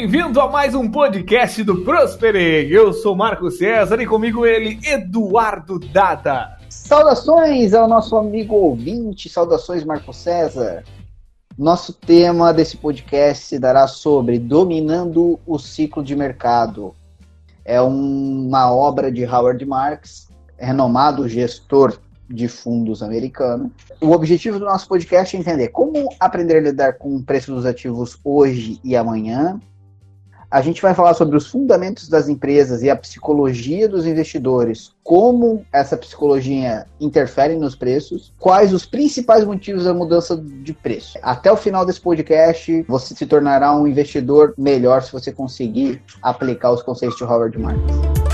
bem-vindo a mais um podcast do Prosperei. Eu sou Marco César e comigo ele, Eduardo Dada. Saudações ao nosso amigo ouvinte, saudações Marco César. Nosso tema desse podcast se dará sobre dominando o ciclo de mercado. É uma obra de Howard Marks, renomado gestor de fundos americano. O objetivo do nosso podcast é entender como aprender a lidar com o preço dos ativos hoje e amanhã. A gente vai falar sobre os fundamentos das empresas e a psicologia dos investidores, como essa psicologia interfere nos preços, quais os principais motivos da mudança de preço. Até o final desse podcast, você se tornará um investidor melhor se você conseguir aplicar os conceitos de Howard Marks.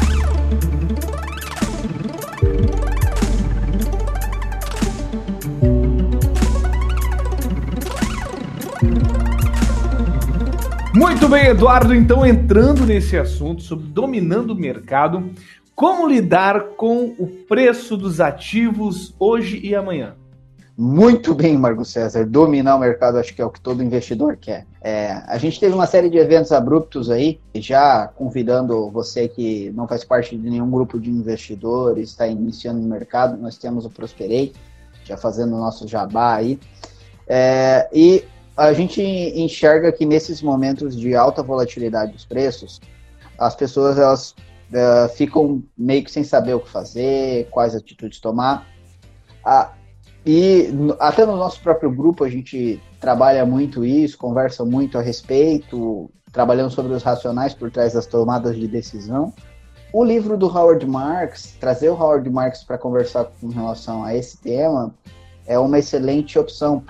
Muito bem, Eduardo. Então, entrando nesse assunto sobre dominando o mercado, como lidar com o preço dos ativos hoje e amanhã? Muito bem, Marco César. Dominar o mercado acho que é o que todo investidor quer. É, a gente teve uma série de eventos abruptos aí, já convidando você que não faz parte de nenhum grupo de investidores, está iniciando no mercado. Nós temos o Prosperei, já fazendo o nosso jabá aí. É, e a gente enxerga que nesses momentos de alta volatilidade dos preços, as pessoas elas uh, ficam meio que sem saber o que fazer, quais atitudes tomar. Ah, e até no nosso próprio grupo a gente trabalha muito isso, conversa muito a respeito, trabalhando sobre os racionais por trás das tomadas de decisão. O livro do Howard Marks, trazer o Howard Marks para conversar com relação a esse tema, é uma excelente opção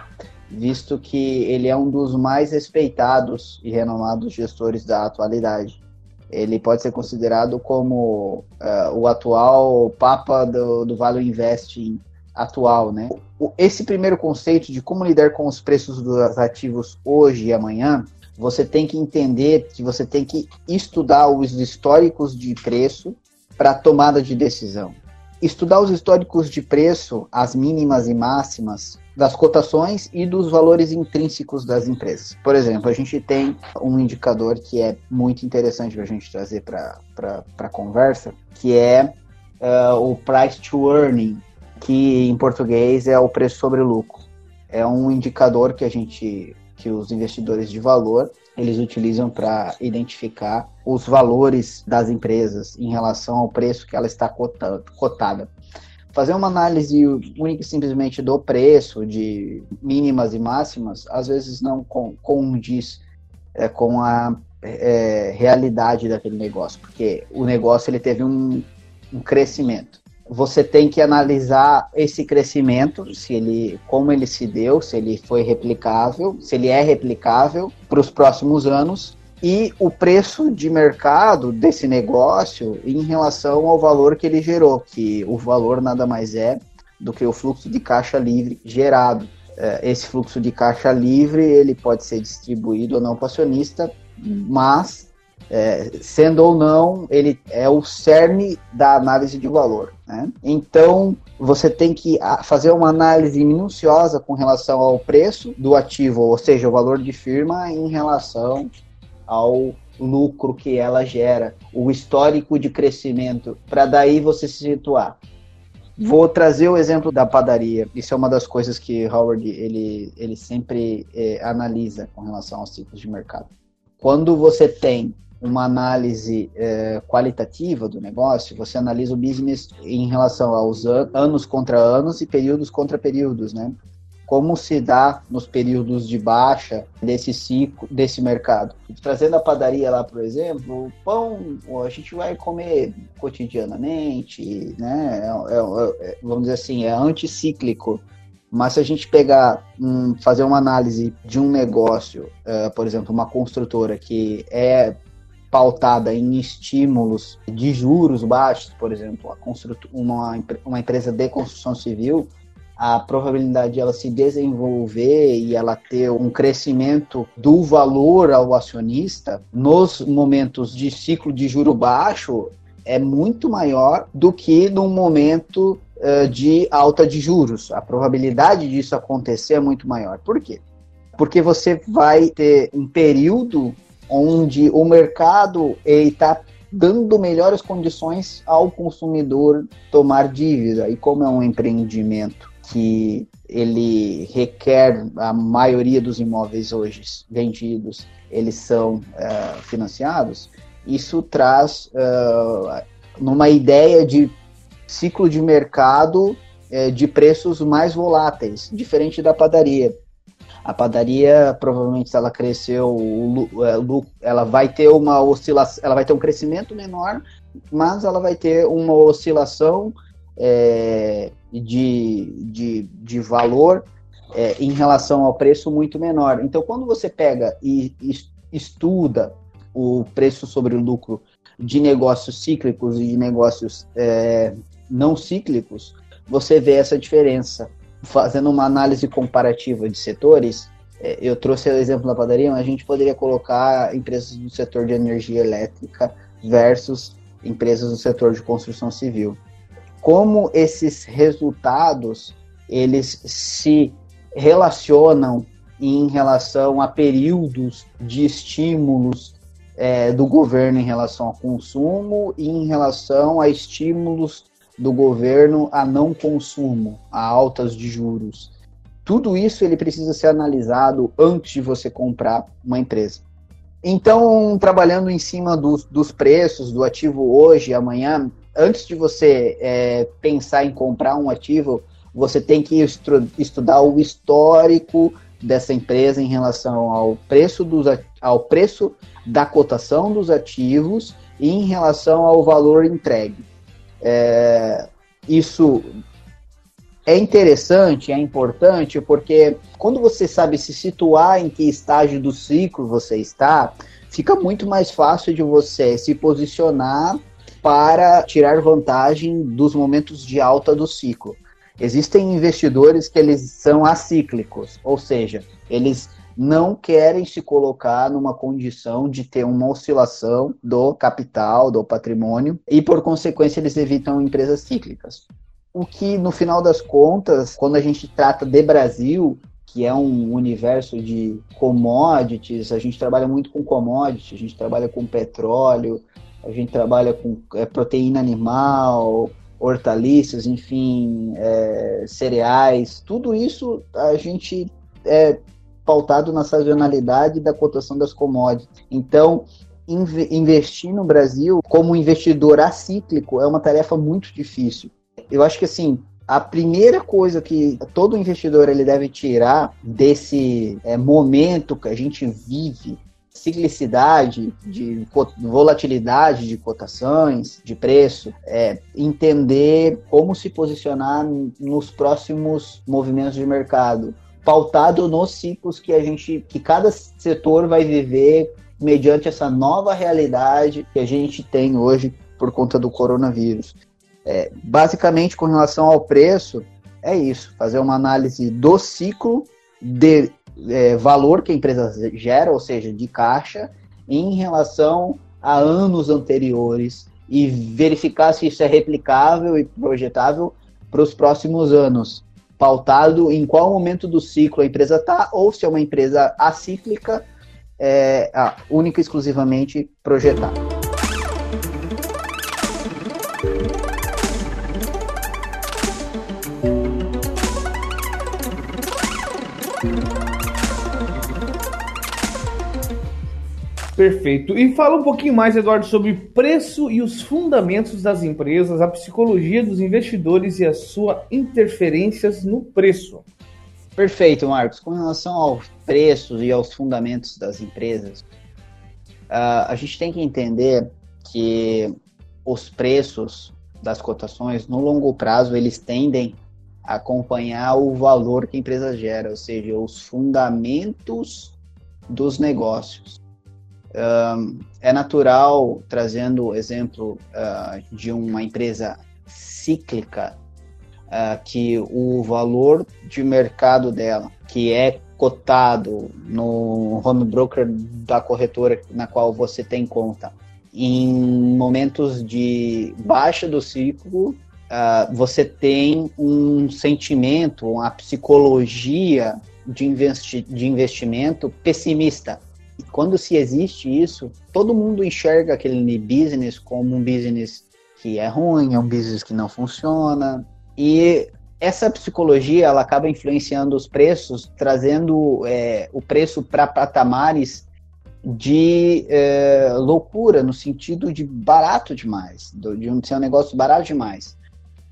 visto que ele é um dos mais respeitados e renomados gestores da atualidade. Ele pode ser considerado como uh, o atual papa do, do Value Investing atual, né? Esse primeiro conceito de como lidar com os preços dos ativos hoje e amanhã, você tem que entender que você tem que estudar os históricos de preço para tomada de decisão. Estudar os históricos de preço, as mínimas e máximas, das cotações e dos valores intrínsecos das empresas. Por exemplo, a gente tem um indicador que é muito interessante para a gente trazer para a conversa, que é uh, o price to earning, que em português é o preço sobre lucro. É um indicador que a gente, que os investidores de valor, eles utilizam para identificar os valores das empresas em relação ao preço que ela está cotada fazer uma análise única e simplesmente do preço, de mínimas e máximas, às vezes não condiz é, com a é, realidade daquele negócio, porque o negócio ele teve um, um crescimento. Você tem que analisar esse crescimento, se ele, como ele se deu, se ele foi replicável, se ele é replicável para os próximos anos e o preço de mercado desse negócio em relação ao valor que ele gerou, que o valor nada mais é do que o fluxo de caixa livre gerado. É, esse fluxo de caixa livre ele pode ser distribuído ou não para acionista, mas é, sendo ou não, ele é o cerne da análise de valor. Né? Então, você tem que fazer uma análise minuciosa com relação ao preço do ativo, ou seja, o valor de firma em relação ao lucro que ela gera, o histórico de crescimento, para daí você se situar. Vou trazer o exemplo da padaria. Isso é uma das coisas que Howard ele, ele sempre é, analisa com relação aos ciclos de mercado. Quando você tem uma análise é, qualitativa do negócio, você analisa o business em relação aos an anos contra anos e períodos contra períodos, né? como se dá nos períodos de baixa desse ciclo, desse mercado. Trazendo a padaria lá, por exemplo, o pão a gente vai comer cotidianamente, né? É, é, é, vamos dizer assim, é anticíclico. Mas se a gente pegar, um, fazer uma análise de um negócio, uh, por exemplo, uma construtora que é pautada em estímulos de juros baixos, por exemplo, uma, uma empresa de construção civil, a probabilidade de ela se desenvolver e ela ter um crescimento do valor ao acionista nos momentos de ciclo de juro baixo é muito maior do que num momento uh, de alta de juros. A probabilidade disso acontecer é muito maior. Por quê? Porque você vai ter um período onde o mercado está dando melhores condições ao consumidor tomar dívida. E como é um empreendimento que ele requer a maioria dos imóveis hoje vendidos, eles são uh, financiados, isso traz uh, numa ideia de ciclo de mercado uh, de preços mais voláteis, diferente da padaria. A padaria, provavelmente, ela cresceu, ela vai ter uma oscilação, ela vai ter um crescimento menor, mas ela vai ter uma oscilação é, de, de, de valor é, em relação ao preço muito menor. Então, quando você pega e estuda o preço sobre o lucro de negócios cíclicos e de negócios é, não cíclicos, você vê essa diferença fazendo uma análise comparativa de setores, é, eu trouxe o exemplo da padaria, mas a gente poderia colocar empresas do setor de energia elétrica versus empresas do setor de construção civil. Como esses resultados eles se relacionam em relação a períodos de estímulos é, do governo em relação ao consumo e em relação a estímulos do governo a não consumo, a altas de juros. Tudo isso ele precisa ser analisado antes de você comprar uma empresa. Então, trabalhando em cima dos, dos preços do ativo hoje, amanhã, antes de você é, pensar em comprar um ativo, você tem que estu estudar o histórico dessa empresa em relação ao preço, dos, ao preço da cotação dos ativos e em relação ao valor entregue. É, isso é interessante, é importante, porque quando você sabe se situar em que estágio do ciclo você está, fica muito mais fácil de você se posicionar para tirar vantagem dos momentos de alta do ciclo. Existem investidores que eles são acíclicos, ou seja, eles não querem se colocar numa condição de ter uma oscilação do capital, do patrimônio, e por consequência eles evitam empresas cíclicas. O que, no final das contas, quando a gente trata de Brasil, que é um universo de commodities, a gente trabalha muito com commodities, a gente trabalha com petróleo, a gente trabalha com é, proteína animal, hortaliças, enfim, é, cereais, tudo isso a gente é, pautado na sazonalidade da cotação das commodities. Então, inv investir no Brasil como investidor acíclico é uma tarefa muito difícil. Eu acho que assim, a primeira coisa que todo investidor ele deve tirar desse é, momento que a gente vive, ciclicidade, de volatilidade de cotações, de preço, é entender como se posicionar nos próximos movimentos de mercado pautado nos ciclos que a gente, que cada setor vai viver mediante essa nova realidade que a gente tem hoje por conta do coronavírus. É, basicamente, com relação ao preço, é isso: fazer uma análise do ciclo de é, valor que a empresa gera, ou seja, de caixa, em relação a anos anteriores e verificar se isso é replicável e projetável para os próximos anos pautado em qual momento do ciclo a empresa está, ou se é uma empresa acíclica, é, única e exclusivamente projetada. Perfeito. E fala um pouquinho mais, Eduardo, sobre preço e os fundamentos das empresas, a psicologia dos investidores e a sua interferências no preço. Perfeito, Marcos. Com relação aos preços e aos fundamentos das empresas, uh, a gente tem que entender que os preços das cotações, no longo prazo, eles tendem a acompanhar o valor que a empresa gera, ou seja, os fundamentos dos negócios é natural, trazendo o exemplo uh, de uma empresa cíclica, uh, que o valor de mercado dela, que é cotado no home broker da corretora na qual você tem conta, em momentos de baixa do ciclo, uh, você tem um sentimento, uma psicologia de, investi de investimento pessimista quando se existe isso, todo mundo enxerga aquele business como um business que é ruim, é um business que não funciona. E essa psicologia ela acaba influenciando os preços, trazendo é, o preço para patamares de é, loucura, no sentido de barato demais, de um, ser um negócio barato demais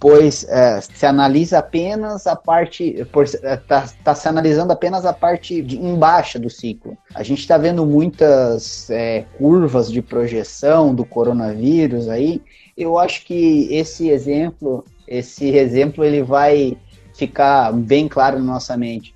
pois é, se analisa apenas a parte, está tá se analisando apenas a parte de embaixo do ciclo. A gente está vendo muitas é, curvas de projeção do coronavírus aí. Eu acho que esse exemplo, esse exemplo, ele vai ficar bem claro na nossa mente.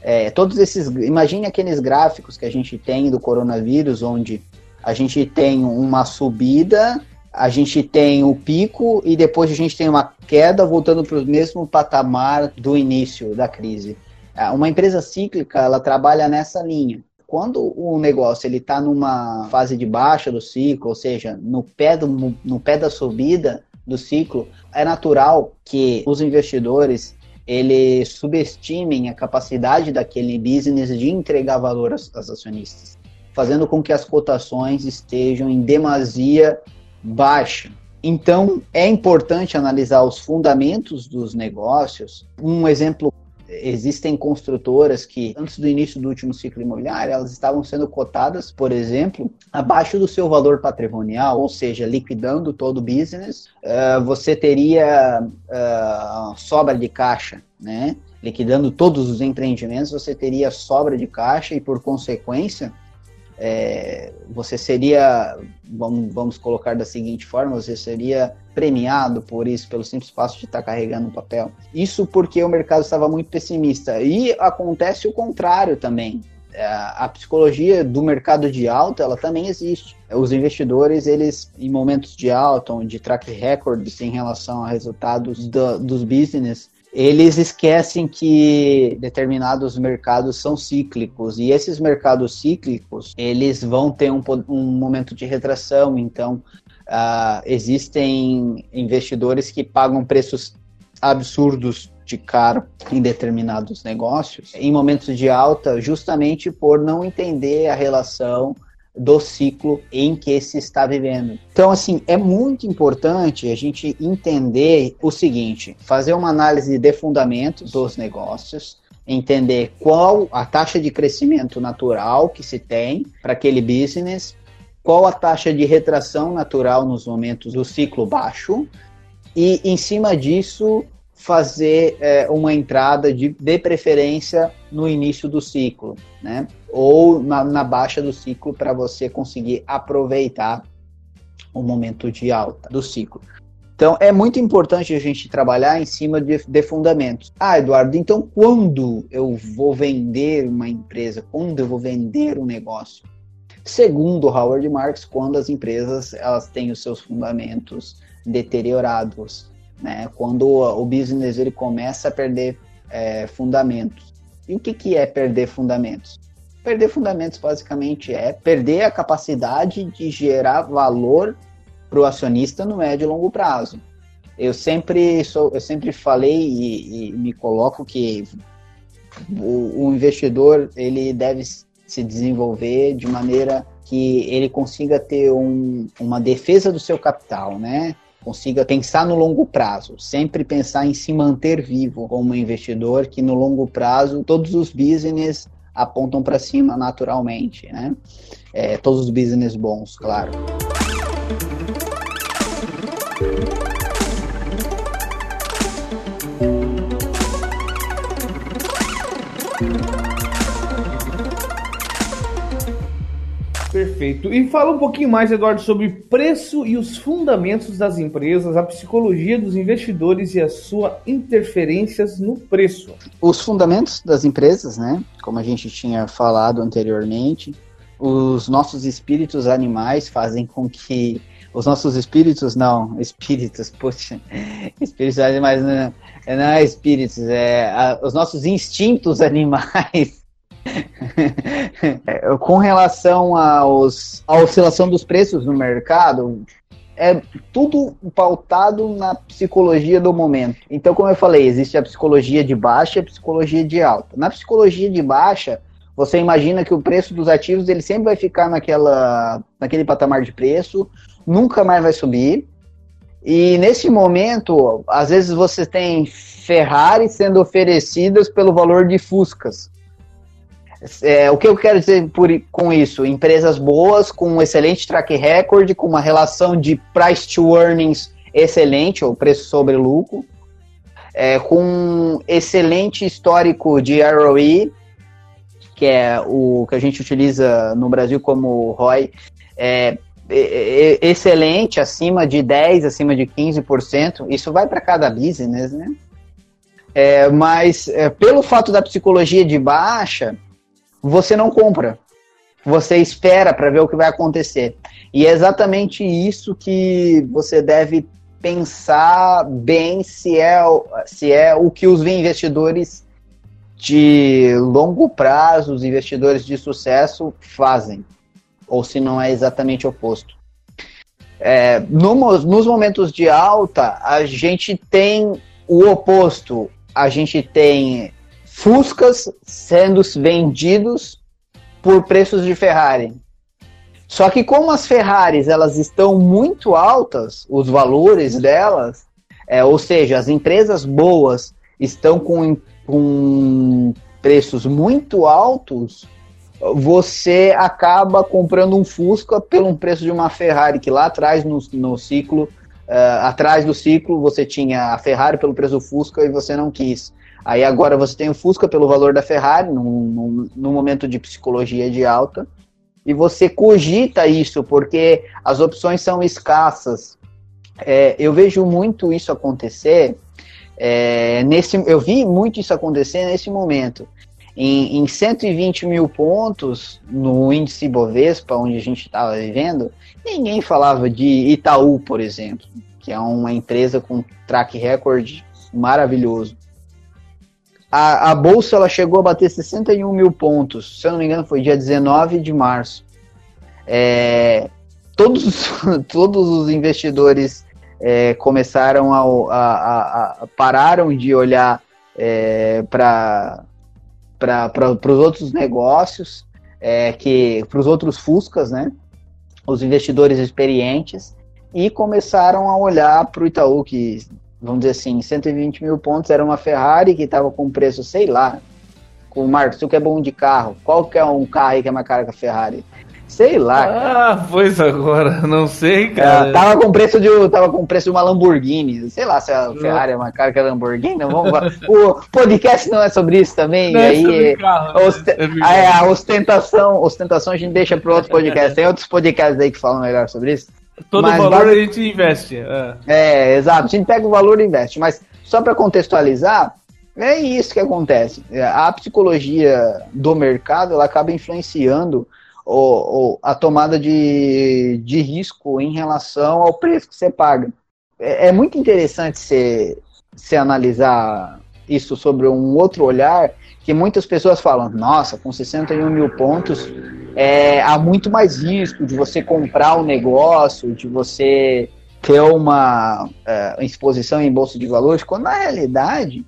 É, todos esses, imagine aqueles gráficos que a gente tem do coronavírus, onde a gente tem uma subida a gente tem o pico e depois a gente tem uma queda voltando para o mesmo patamar do início da crise. É, uma empresa cíclica, ela trabalha nessa linha. Quando o negócio ele está numa fase de baixa do ciclo, ou seja, no pé, do, no pé da subida do ciclo, é natural que os investidores eles subestimem a capacidade daquele business de entregar valor aos, aos acionistas, fazendo com que as cotações estejam em demasia baixa. Então, é importante analisar os fundamentos dos negócios. Um exemplo, existem construtoras que, antes do início do último ciclo imobiliário, elas estavam sendo cotadas, por exemplo, abaixo do seu valor patrimonial, ou seja, liquidando todo o business, uh, você teria uh, sobra de caixa, né? Liquidando todos os empreendimentos, você teria sobra de caixa e, por consequência, é, você seria, vamos, vamos colocar da seguinte forma, você seria premiado por isso, pelo simples fato de estar carregando um papel. Isso porque o mercado estava muito pessimista. E acontece o contrário também. É, a psicologia do mercado de alta, ela também existe. Os investidores, eles, em momentos de alta, de track records em relação a resultados do, dos business, eles esquecem que determinados mercados são cíclicos. E esses mercados cíclicos eles vão ter um, um momento de retração. Então uh, existem investidores que pagam preços absurdos de caro em determinados negócios em momentos de alta justamente por não entender a relação do ciclo em que se está vivendo. Então, assim, é muito importante a gente entender o seguinte: fazer uma análise de fundamentos dos negócios, entender qual a taxa de crescimento natural que se tem para aquele business, qual a taxa de retração natural nos momentos do ciclo baixo, e em cima disso fazer é, uma entrada de, de preferência no início do ciclo, né? Ou na, na baixa do ciclo para você conseguir aproveitar o momento de alta do ciclo. Então é muito importante a gente trabalhar em cima de, de fundamentos. Ah, Eduardo, então quando eu vou vender uma empresa, quando eu vou vender um negócio? Segundo Howard Marks, quando as empresas elas têm os seus fundamentos deteriorados, né? Quando o, business ele começa a perder é, fundamentos. E o que, que é perder fundamentos? Perder fundamentos basicamente é perder a capacidade de gerar valor para o acionista no médio e longo prazo. Eu sempre sou, eu sempre falei e, e me coloco que o, o, investidor ele deve se desenvolver de maneira que ele consiga ter um, uma defesa do seu capital, né? Consiga pensar no longo prazo, sempre pensar em se manter vivo como investidor, que no longo prazo todos os business apontam para cima naturalmente, né? É, todos os business bons, claro. Perfeito. E fala um pouquinho mais, Eduardo, sobre preço e os fundamentos das empresas, a psicologia dos investidores e a sua interferências no preço. Os fundamentos das empresas, né? Como a gente tinha falado anteriormente, os nossos espíritos animais fazem com que os nossos espíritos, não, espíritos, poxa, espíritos animais não, não é espíritos, é a, os nossos instintos animais Com relação aos, à oscilação dos preços no mercado, é tudo pautado na psicologia do momento. Então, como eu falei, existe a psicologia de baixa e a psicologia de alta. Na psicologia de baixa, você imagina que o preço dos ativos ele sempre vai ficar naquela, naquele patamar de preço, nunca mais vai subir. E nesse momento, às vezes você tem Ferrari sendo oferecidas pelo valor de Fuscas. É, o que eu quero dizer por, com isso? Empresas boas, com um excelente track record, com uma relação de price to earnings excelente, ou preço sobre lucro, é, com um excelente histórico de ROE, que é o que a gente utiliza no Brasil como ROI, é, excelente, acima de 10%, acima de 15%. Isso vai para cada business, né? É, mas é, pelo fato da psicologia de baixa, você não compra. Você espera para ver o que vai acontecer. E é exatamente isso que você deve pensar bem se é, se é o que os investidores de longo prazo, os investidores de sucesso fazem, ou se não é exatamente o oposto. É, no, nos momentos de alta, a gente tem o oposto. A gente tem Fuscas sendo vendidos por preços de Ferrari. Só que como as Ferraris elas estão muito altas, os valores delas, é, ou seja, as empresas boas estão com, com preços muito altos, você acaba comprando um Fusca pelo preço de uma Ferrari, que lá atrás no, no ciclo, uh, atrás do ciclo, você tinha a Ferrari pelo preço do Fusca e você não quis. Aí agora você tem o Fusca pelo valor da Ferrari, num, num, momento de psicologia de alta, e você cogita isso, porque as opções são escassas. É, eu vejo muito isso acontecer, é, nesse, eu vi muito isso acontecer nesse momento. Em, em 120 mil pontos no índice Bovespa, onde a gente estava vivendo, ninguém falava de Itaú, por exemplo, que é uma empresa com track record maravilhoso a, a bolsa ela chegou a bater 61 mil pontos. Se eu não me engano, foi dia 19 de março. É, todos, todos os investidores é, começaram a, a, a, pararam de olhar é, para os outros negócios, é, que para os outros Fuscas, né? Os investidores experientes e começaram a olhar para o Itaú, que vamos dizer assim, 120 mil pontos era uma Ferrari que estava com preço, sei lá, com o Marcos, tu que é bom de carro, qual que é um carro aí que é mais caro que a Ferrari? Sei lá. Ah, cara. pois agora, não sei, é, cara. É, tava com preço de tava com preço de uma Lamborghini. Sei lá se a Ferrari é mais cara que a Lamborghini. Vamos, o podcast não é sobre isso também. Não aí, é sobre carro, ost... é a ostentação, ostentação a gente deixa para outro podcast. Tem outros podcasts aí que falam melhor sobre isso. Todo mas valor a gente investe. É. é, exato. A gente pega o valor e investe. Mas só para contextualizar, é isso que acontece. A psicologia do mercado ela acaba influenciando o, o, a tomada de, de risco em relação ao preço que você paga. É, é muito interessante você, você analisar isso sobre um outro olhar, que muitas pessoas falam, nossa, com 61 mil pontos é, há muito mais risco de você comprar um negócio, de você ter uma é, exposição em bolsa de valores, quando na realidade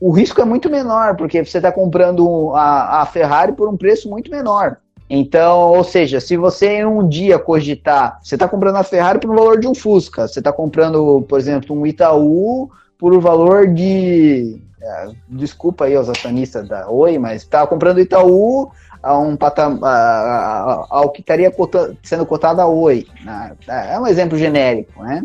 o risco é muito menor, porque você está comprando a, a Ferrari por um preço muito menor. Então, ou seja, se você um dia cogitar, você está comprando a Ferrari por um valor de um Fusca, você está comprando, por exemplo, um Itaú por valor de. É, desculpa aí aos acionistas da Oi, mas estava comprando Itaú a um patamar, ao que estaria sendo cotado a Oi. Né? É um exemplo genérico, né?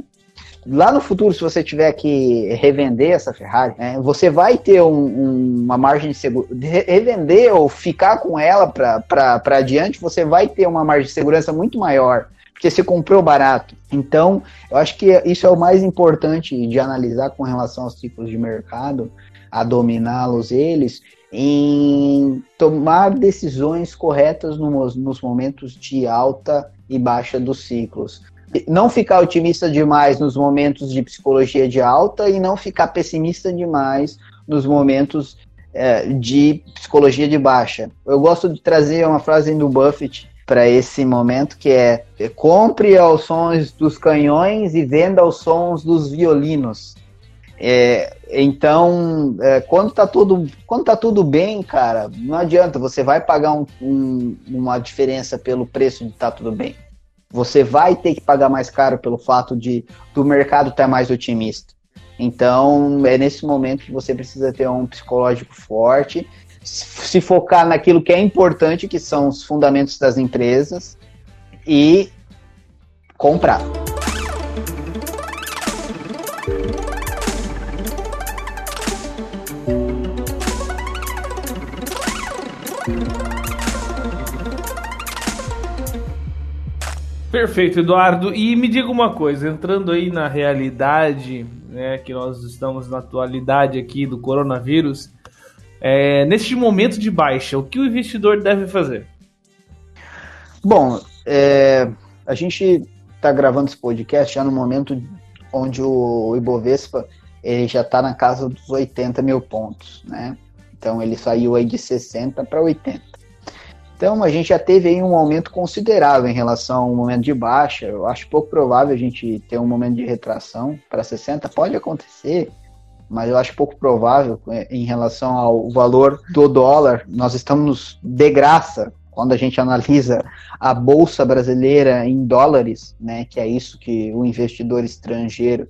Lá no futuro, se você tiver que revender essa Ferrari, né, você vai ter um, um, uma margem de segurança. Revender ou ficar com ela para adiante, você vai ter uma margem de segurança muito maior, porque você comprou barato. Então, eu acho que isso é o mais importante de analisar com relação aos ciclos de mercado, a dominá-los eles, em tomar decisões corretas nos, nos momentos de alta e baixa dos ciclos. Não ficar otimista demais nos momentos de psicologia de alta e não ficar pessimista demais nos momentos é, de psicologia de baixa. Eu gosto de trazer uma frase do Buffett para esse momento que é compre aos sons dos canhões e venda aos sons dos violinos. É, então, é, quando, tá tudo, quando tá tudo bem, cara, não adianta, você vai pagar um, um, uma diferença pelo preço de tá tudo bem. Você vai ter que pagar mais caro pelo fato de do mercado estar tá mais otimista. Então, é nesse momento que você precisa ter um psicológico forte, se focar naquilo que é importante, que são os fundamentos das empresas, e comprar. Perfeito, Eduardo. E me diga uma coisa, entrando aí na realidade, né, que nós estamos na atualidade aqui do coronavírus, é, neste momento de baixa, o que o investidor deve fazer? Bom, é, a gente está gravando esse podcast já no momento onde o Ibovespa ele já está na casa dos 80 mil pontos, né? Então ele saiu aí de 60 para 80. Então a gente já teve aí um aumento considerável em relação ao momento de baixa. Eu acho pouco provável a gente ter um momento de retração para 60. Pode acontecer, mas eu acho pouco provável é, em relação ao valor do dólar. Nós estamos de graça quando a gente analisa a bolsa brasileira em dólares, né, que é isso que o investidor estrangeiro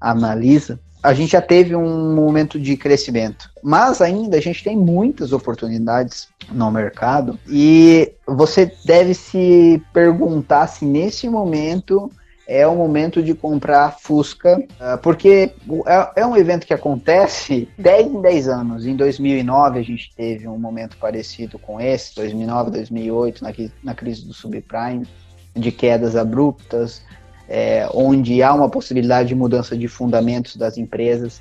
analisa a gente já teve um momento de crescimento, mas ainda a gente tem muitas oportunidades no mercado e você deve se perguntar se nesse momento é o momento de comprar Fusca, ah, porque é, é um evento que acontece 10 em 10 anos. Em 2009 a gente teve um momento parecido com esse, 2009, 2008, na, na crise do subprime, de quedas abruptas é, onde há uma possibilidade de mudança de fundamentos das empresas.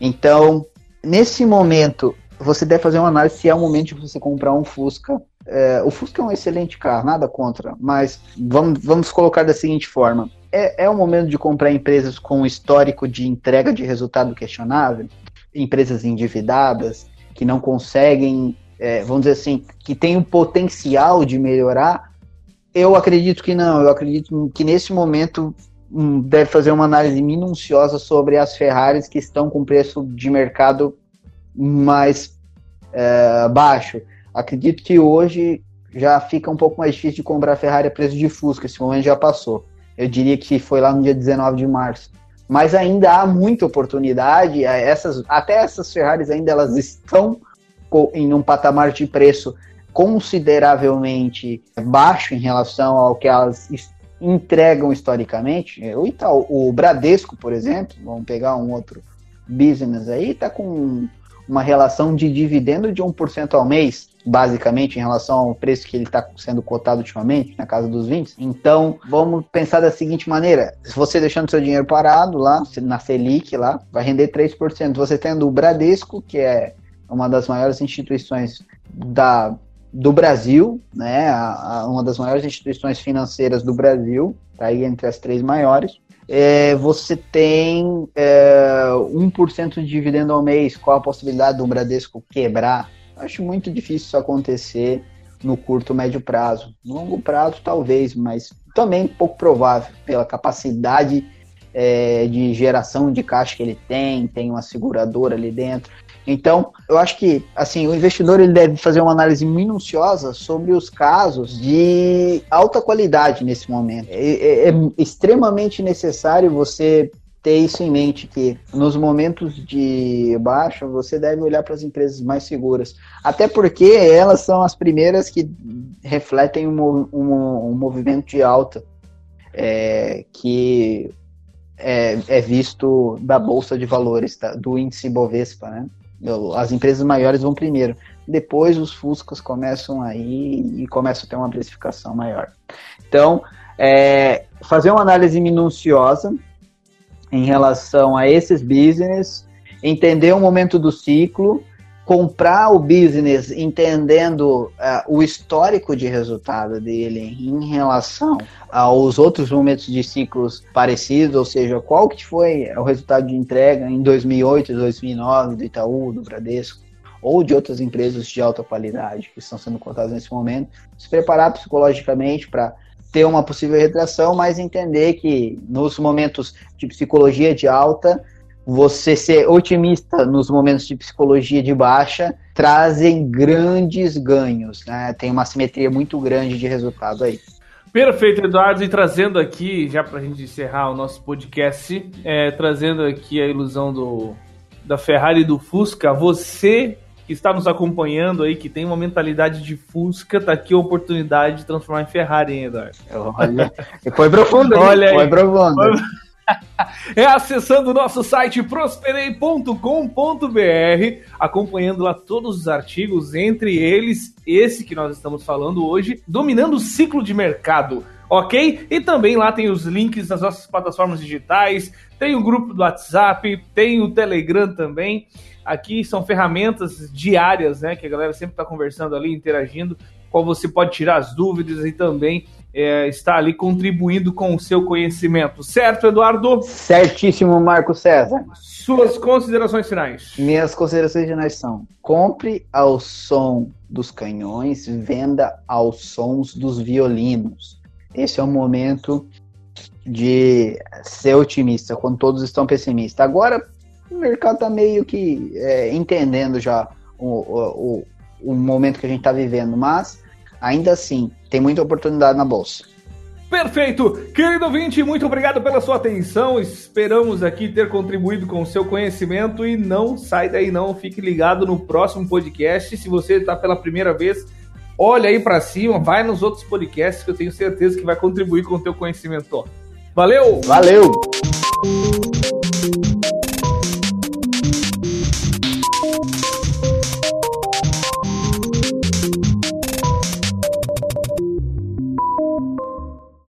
Então, nesse momento, você deve fazer uma análise se é o momento de você comprar um Fusca. É, o Fusca é um excelente carro, nada contra, mas vamos, vamos colocar da seguinte forma: é, é o momento de comprar empresas com histórico de entrega de resultado questionável, empresas endividadas, que não conseguem, é, vamos dizer assim, que têm o potencial de melhorar, eu acredito que não. Eu acredito que nesse momento hum, deve fazer uma análise minuciosa sobre as Ferraris que estão com preço de mercado mais é, baixo. Acredito que hoje já fica um pouco mais difícil de comprar Ferrari a preço de Fusca. Esse momento já passou. Eu diria que foi lá no dia 19 de março. Mas ainda há muita oportunidade. Essas, até essas Ferraris ainda elas estão em um patamar de preço consideravelmente baixo em relação ao que elas entregam historicamente. O, Itaú, o Bradesco, por exemplo, vamos pegar um outro business aí, está com uma relação de dividendo de 1% ao mês, basicamente, em relação ao preço que ele está sendo cotado ultimamente, na casa dos 20. Então, vamos pensar da seguinte maneira: se você deixando seu dinheiro parado lá, na Selic lá, vai render 3%. Você tendo o Bradesco, que é uma das maiores instituições da do Brasil, né, a, a, uma das maiores instituições financeiras do Brasil, tá aí entre as três maiores. É, você tem é, 1% de dividendo ao mês, qual a possibilidade do Bradesco quebrar? Acho muito difícil isso acontecer no curto médio prazo. No longo prazo, talvez, mas também pouco provável, pela capacidade é, de geração de caixa que ele tem, tem uma seguradora ali dentro. Então, eu acho que assim o investidor ele deve fazer uma análise minuciosa sobre os casos de alta qualidade nesse momento. É, é, é extremamente necessário você ter isso em mente que nos momentos de baixa você deve olhar para as empresas mais seguras, até porque elas são as primeiras que refletem um, um, um movimento de alta é, que é, é, visto da bolsa de valores tá? do índice Bovespa, né? As empresas maiores vão primeiro. Depois os Fuscas começam aí e começam a ter uma precificação maior. Então, é, fazer uma análise minuciosa em relação a esses business, entender o momento do ciclo, comprar o business entendendo uh, o histórico de resultado dele em relação aos outros momentos de ciclos parecidos, ou seja, qual que foi o resultado de entrega em 2008, 2009 do Itaú, do Bradesco, ou de outras empresas de alta qualidade que estão sendo contadas nesse momento, se preparar psicologicamente para ter uma possível retração, mas entender que nos momentos de psicologia de alta você ser otimista nos momentos de psicologia de baixa trazem grandes ganhos, né? Tem uma simetria muito grande de resultado aí. Perfeito, Eduardo. E trazendo aqui, já para a gente encerrar o nosso podcast, é, trazendo aqui a ilusão do, da Ferrari e do Fusca, você que está nos acompanhando aí, que tem uma mentalidade de Fusca, tá aqui a oportunidade de transformar em Ferrari, hein, Eduardo? Olha, foi profundo, Olha aí. Foi profundo. É acessando o nosso site prosperei.com.br, acompanhando lá todos os artigos, entre eles esse que nós estamos falando hoje, dominando o ciclo de mercado. Ok? E também lá tem os links das nossas plataformas digitais, tem o grupo do WhatsApp, tem o Telegram também. Aqui são ferramentas diárias, né? Que a galera sempre está conversando ali, interagindo, qual você pode tirar as dúvidas e também é, está ali contribuindo com o seu conhecimento. Certo, Eduardo? Certíssimo, Marco César. Suas considerações finais. Minhas considerações finais são: compre ao som dos canhões, venda aos sons dos violinos. Esse é o momento de ser otimista, quando todos estão pessimistas. Agora, o mercado está meio que é, entendendo já o, o, o, momento que a gente está vivendo, mas ainda assim, tem muita oportunidade na bolsa. Perfeito! Querido ouvinte, muito obrigado pela sua atenção. Esperamos aqui ter contribuído com o seu conhecimento e não sai daí não, fique ligado no próximo podcast. Se você está pela primeira vez, olha aí para cima, vai nos outros podcasts que eu tenho certeza que vai contribuir com o teu conhecimento. Valeu! Valeu!